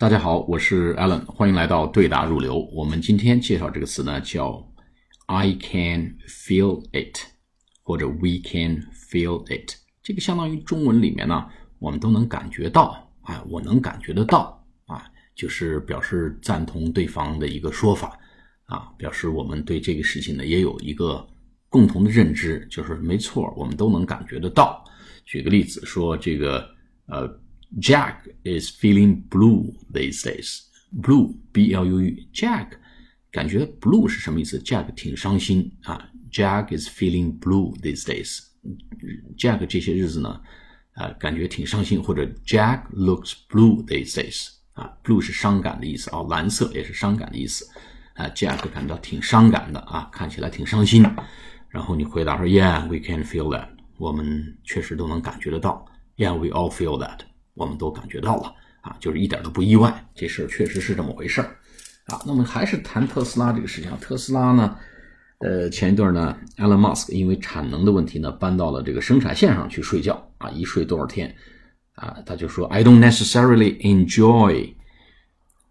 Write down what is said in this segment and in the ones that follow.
大家好，我是 Alan，欢迎来到对答入流。我们今天介绍这个词呢，叫 I can feel it，或者 We can feel it。这个相当于中文里面呢，我们都能感觉到，啊，我能感觉得到，啊，就是表示赞同对方的一个说法，啊，表示我们对这个事情呢也有一个共同的认知，就是没错，我们都能感觉得到。举个例子说，这个呃。Jack is feeling blue these days. Blue, B-L-U-E. Jack 感觉 blue 是什么意思？Jack 挺伤心啊。Jack is feeling blue these days. Jack 这些日子呢，啊，感觉挺伤心，或者 Jack looks blue these days. 啊，blue 是伤感的意思啊，蓝色也是伤感的意思啊。Jack 感到挺伤感的啊，看起来挺伤心。然后你回答说，Yeah, we can feel that. 我们确实都能感觉得到。Yeah, we all feel that. 我们都感觉到了啊，就是一点都不意外，这事儿确实是这么回事儿啊。那么还是谈特斯拉这个事情，特斯拉呢，呃，前一段呢，Elon Musk 因为产能的问题呢，搬到了这个生产线上去睡觉啊，一睡多少天啊，他就说 I don't necessarily enjoy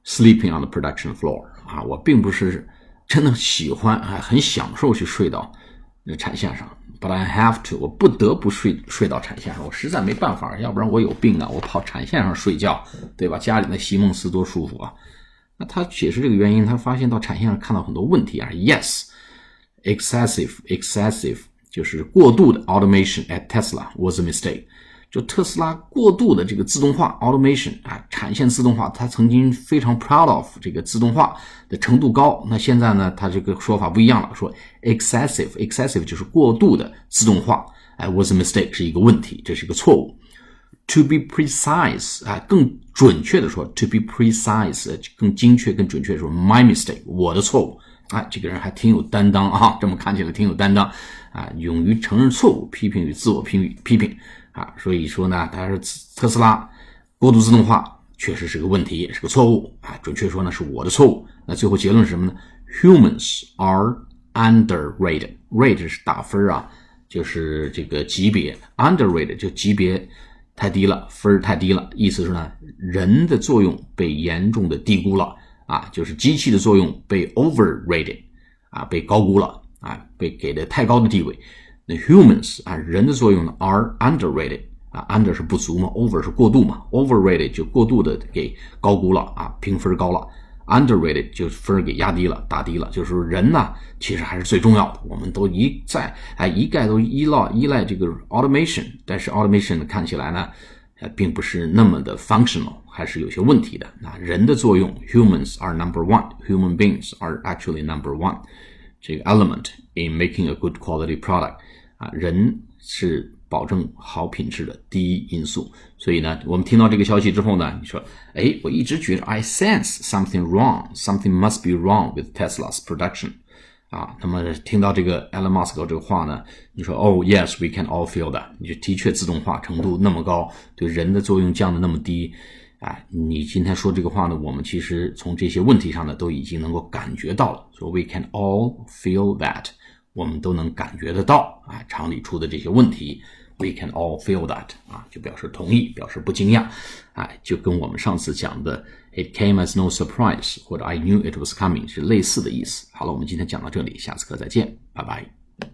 sleeping on the production floor 啊，我并不是真的喜欢啊，很享受去睡到那产线上。But I have to，我不得不睡睡到产线上，我实在没办法，要不然我有病啊！我跑产线上睡觉，对吧？家里那席梦思多舒服啊！那他解释这个原因，他发现到产线上看到很多问题啊。Yes，excessive，excessive 就是过度的 automation at Tesla was a mistake。就特斯拉过度的这个自动化 automation 啊，产线自动化，他曾经非常 proud of 这个自动化的程度高。那现在呢，他这个说法不一样了，说 excessive excessive 就是过度的自动化，哎，was a mistake 是一个问题，这是一个错误。To be precise 啊，更准确的说，to be precise 更精确、更准确说，my mistake 我的错误。哎，这个人还挺有担当啊，这么看起来挺有担当啊，勇于承认错误，批评与自我批评批评。啊，所以说呢，他是特斯拉过度自动化确实是个问题，也是个错误啊。准确说呢，是我的错误。那最后结论是什么呢？Humans are underrated。rate 是打分啊，就是这个级别。underrated 就级别太低了，分太低了。意思是呢，人的作用被严重的低估了啊，就是机器的作用被 overrated 啊，被高估了啊，被给的太高的地位。那 humans 啊，人的作用呢，are underrated 啊，under 是不足嘛，over 是过度嘛，overrated 就过度的给高估了啊，评分高了，underrated 就分给压低了，打低了。就是人呢，其实还是最重要的。我们都一再哎一概都依赖依赖这个 automation，但是 automation 看起来呢，呃，并不是那么的 functional，还是有些问题的。那人的作用，humans are number one，human beings are actually number one，这个 element in making a good quality product。啊，人是保证好品质的第一因素，所以呢，我们听到这个消息之后呢，你说，哎，我一直觉得 I sense something wrong, something must be wrong with Tesla's production，啊，那么听到这个 Elon Musk 这个话呢，你说，Oh yes, we can all feel that，你就的确自动化程度那么高，对人的作用降的那么低，哎，你今天说这个话呢，我们其实从这些问题上呢，都已经能够感觉到了，说 We can all feel that。我们都能感觉得到啊，厂里出的这些问题，we can all feel that 啊，就表示同意，表示不惊讶，啊，就跟我们上次讲的 it came as no surprise 或者 I knew it was coming 是类似的意思。好了，我们今天讲到这里，下次课再见，拜拜。